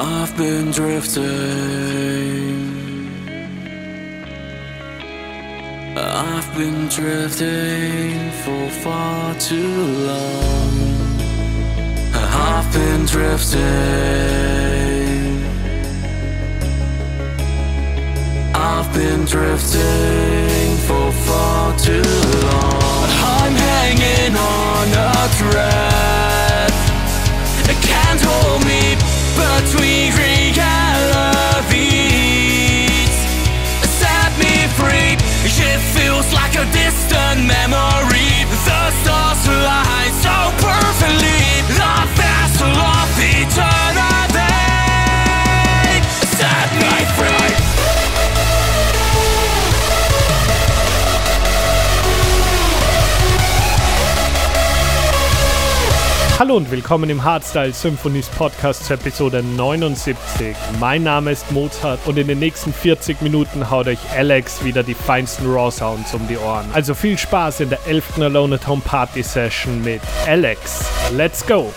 I've been drifting. I've been drifting for far too long. I've been drifting. I've been drifting for far too long. I'm hanging on a thread. It can't hold me between. Set me free. It feels like a distant memory. The stars align so perfectly. The vessel of eternity. Hallo und willkommen im Hardstyle Symphonies Podcast zur Episode 79. Mein Name ist Mozart und in den nächsten 40 Minuten haut euch Alex wieder die feinsten Raw Sounds um die Ohren. Also viel Spaß in der 11. Alone at Home Party Session mit Alex. Let's go!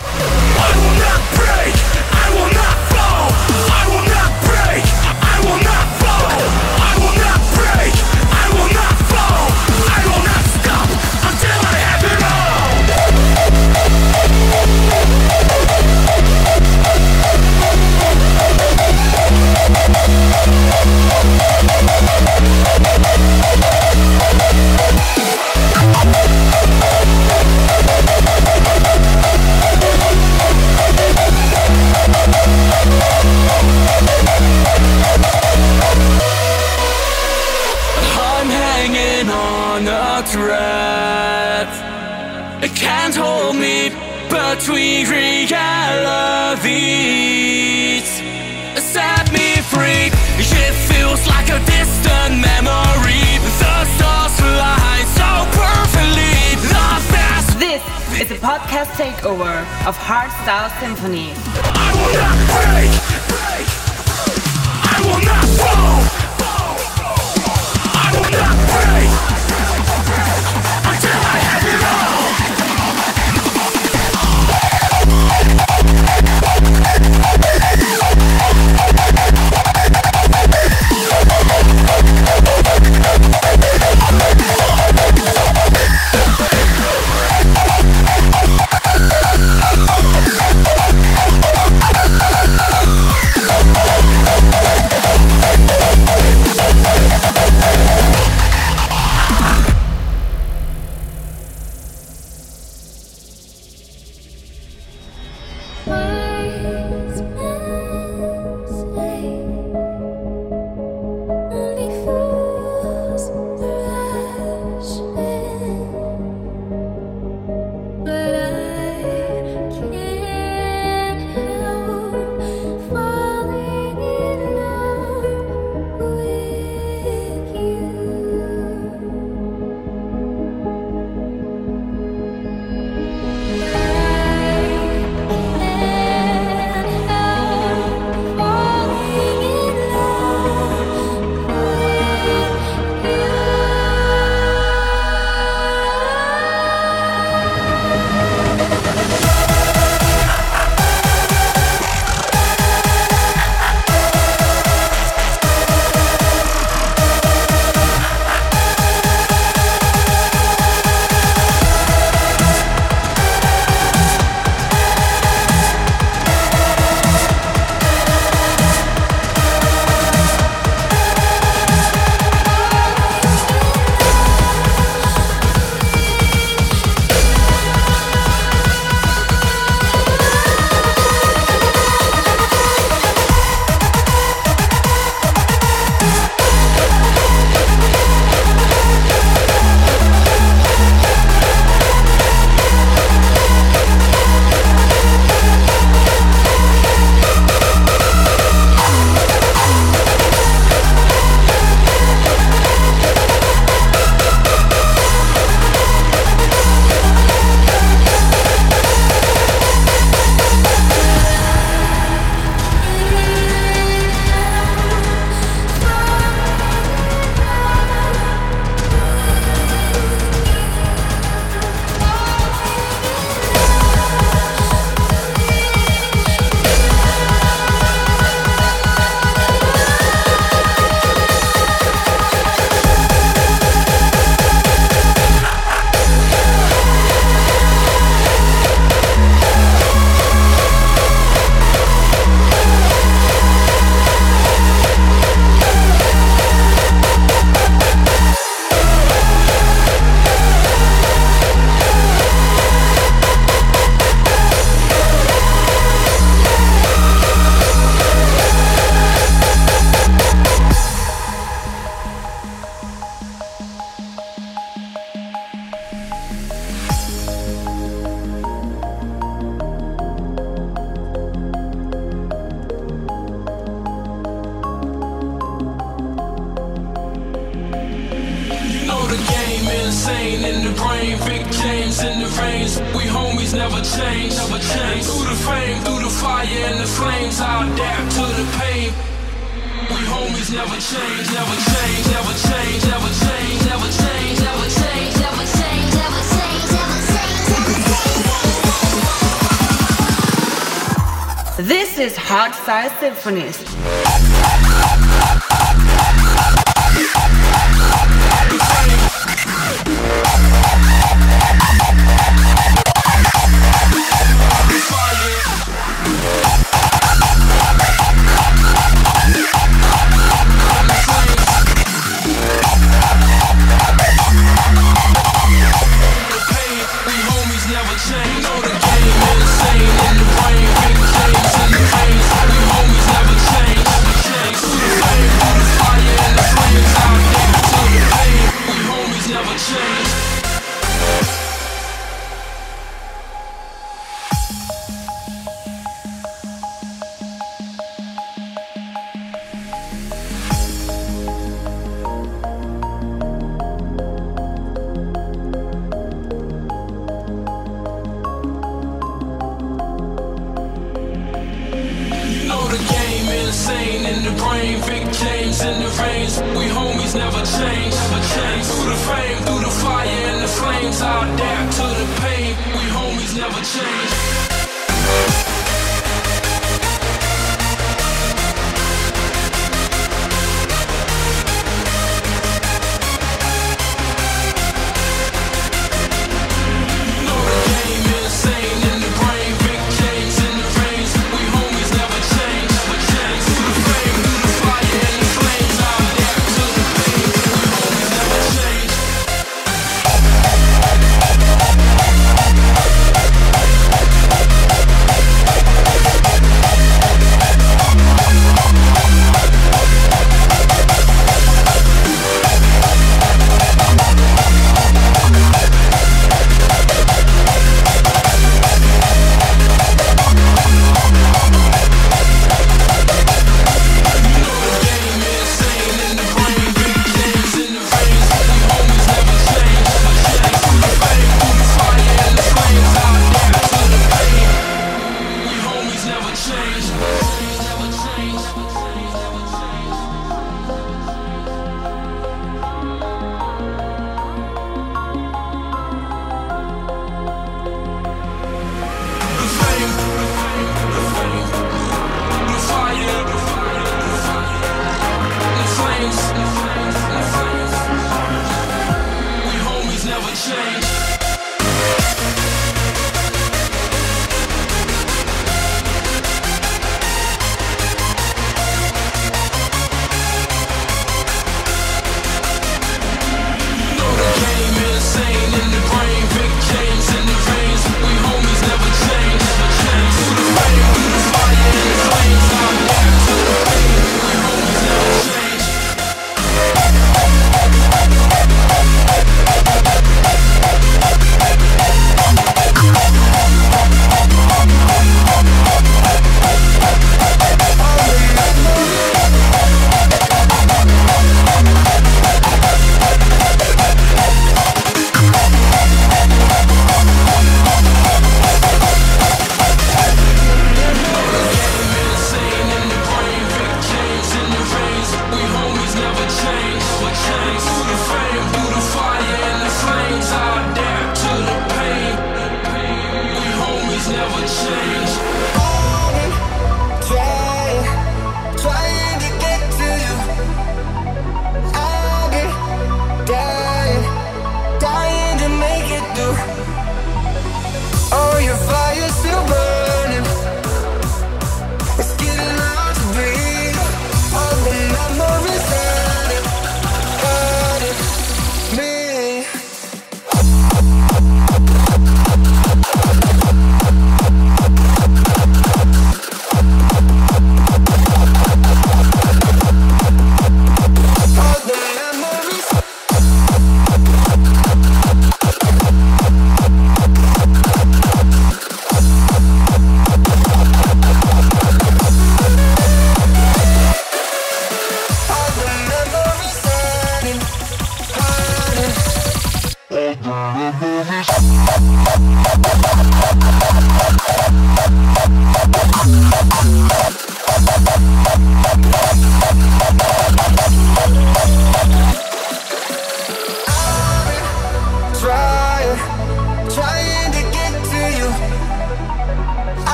Saxophonist.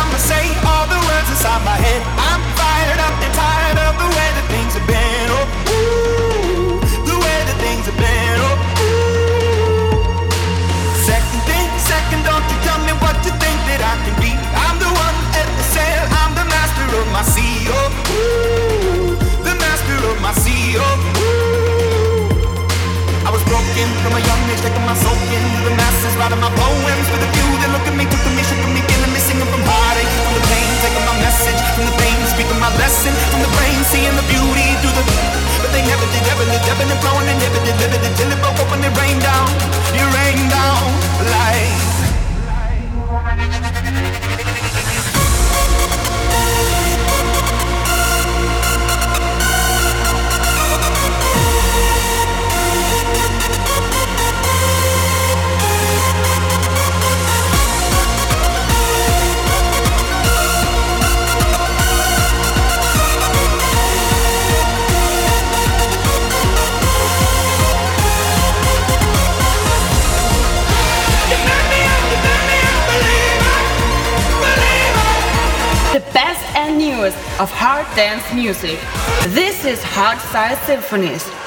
I'ma say all the words inside my head. I'm fired up and tired of the way that things have been. Oh, ooh, the way that things have been. Oh, ooh. Second thing, second, don't you tell me what you think that I can be. I'm the one at the sail. I'm the master of my sea. Oh, ooh, the master of my sea. Oh, I was broken from a young age, taking my soul into the masses, writing my poems for the few that look at me. lesson from the brain, seeing the beauty through the. But they never did, ever lived, ever lived, flowing, and never did, never did, till it broke open and rained down. It rained down like. the best and newest of hard dance music. This is Hard Style Symphonies.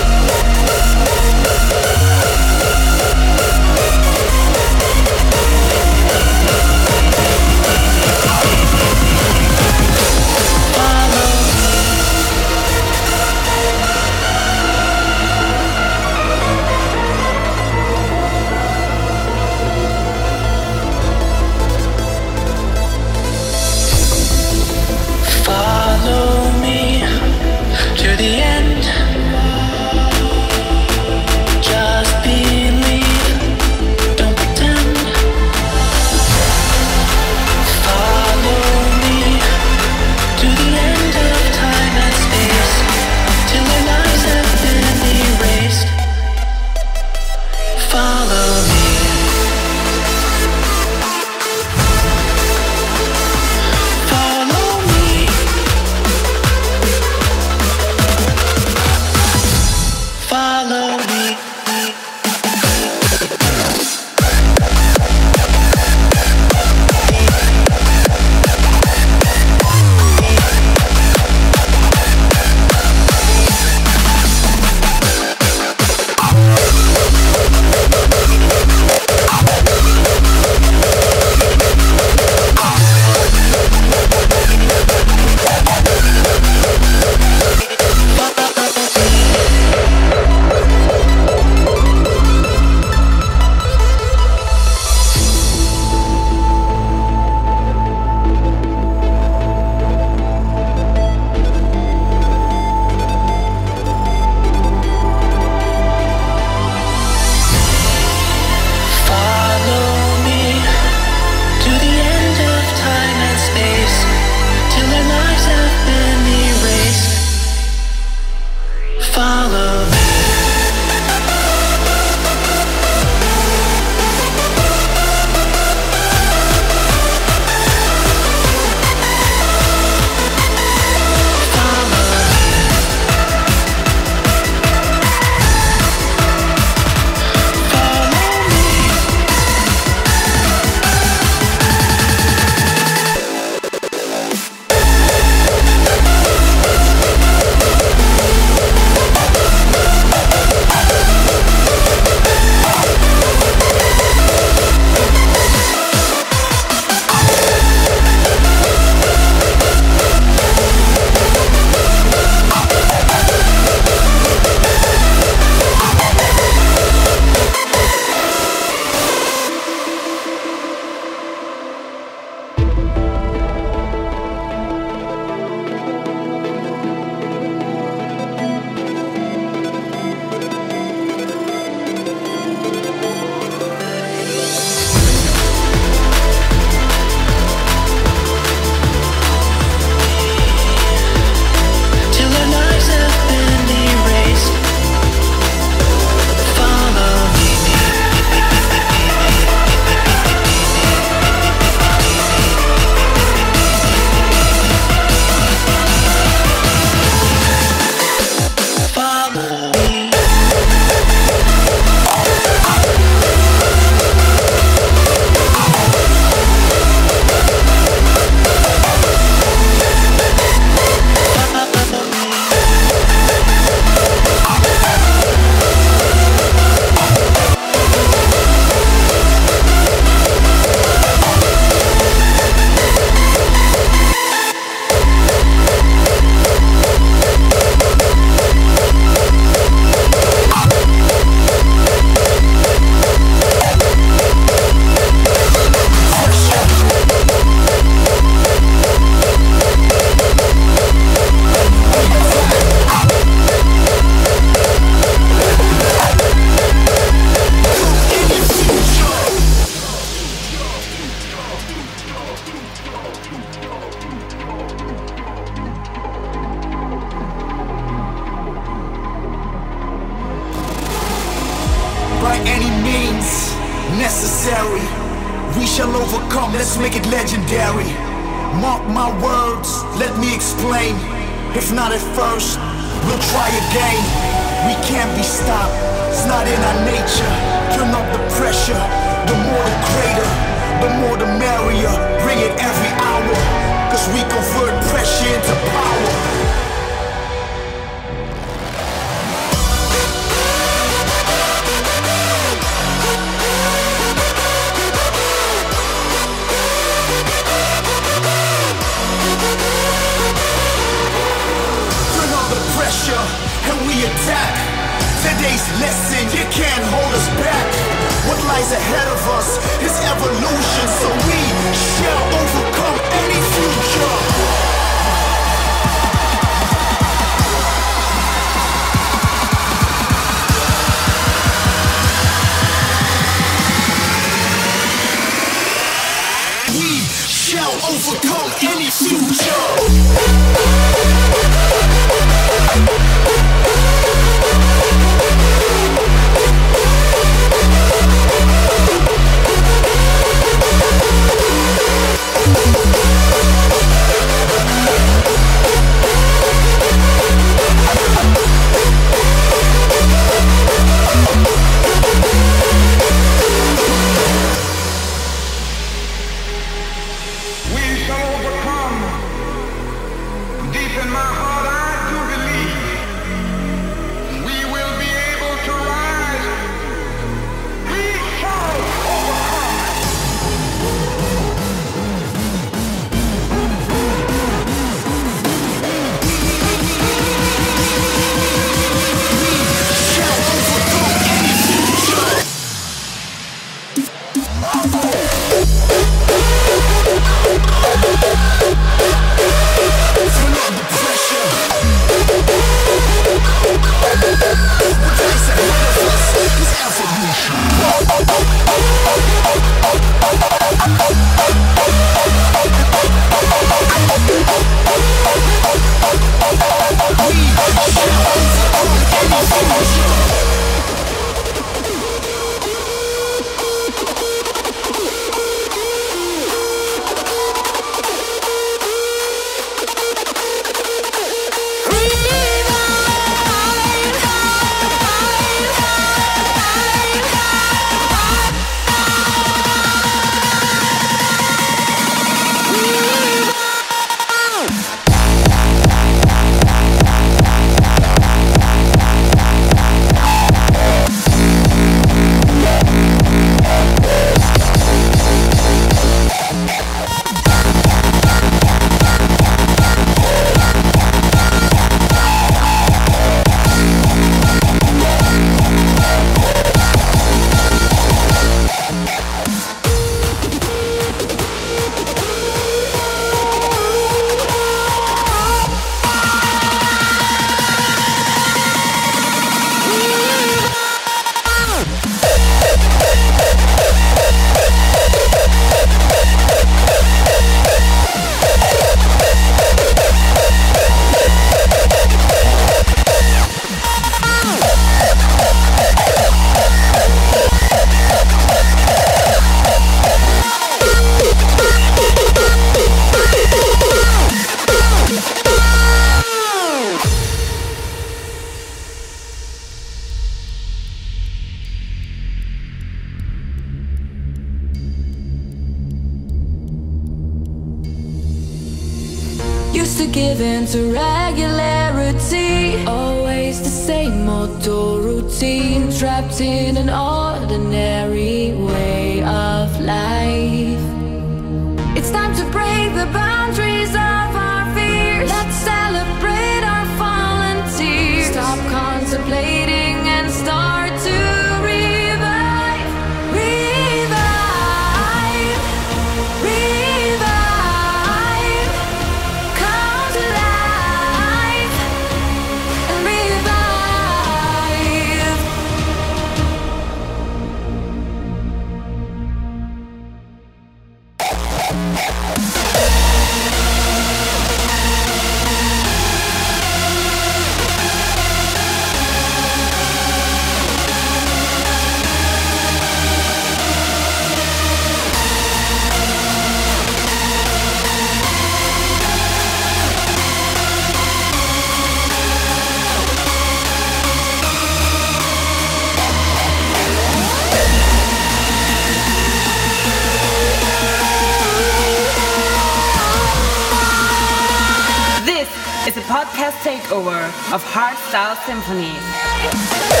of hardstyle symphonies.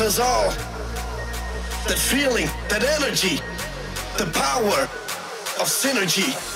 us all. That feeling, that energy, the power of synergy.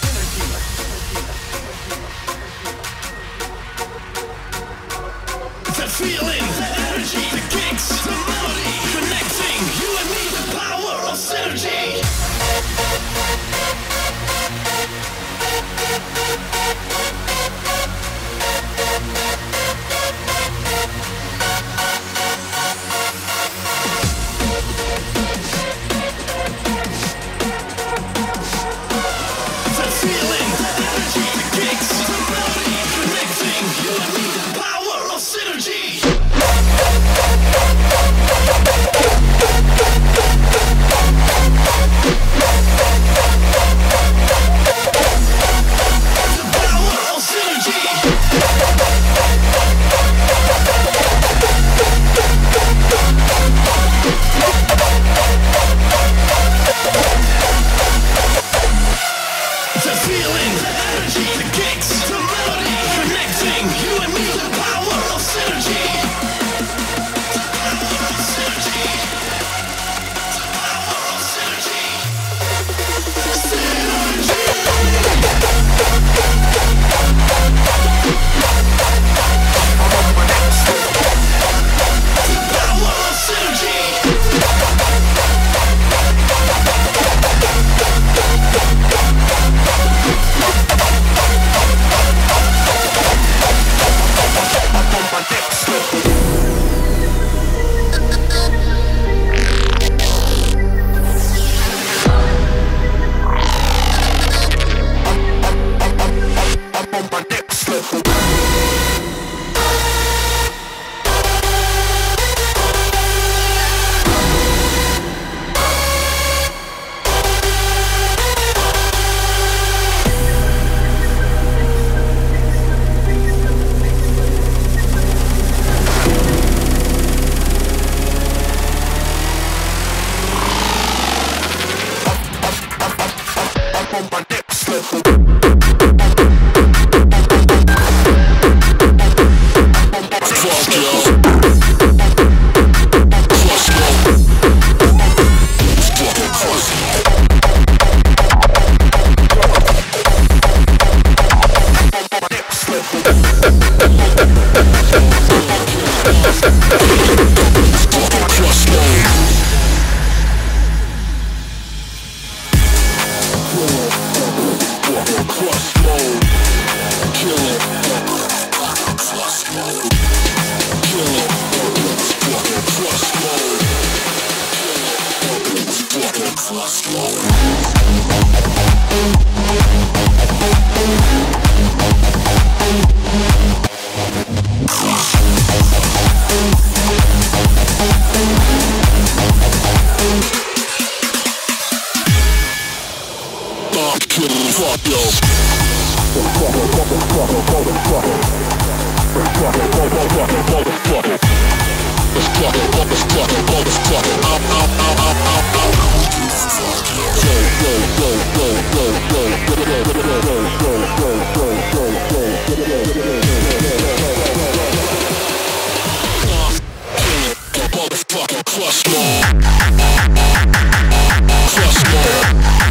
Crush more. Crush more.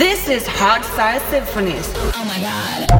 This is Hardstyle Symphonies. Oh my god.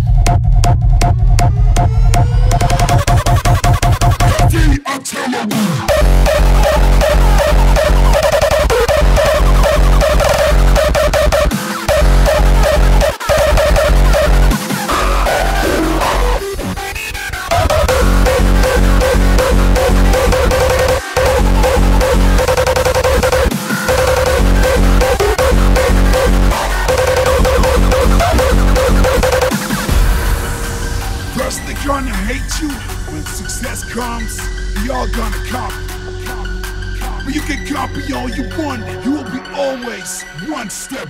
step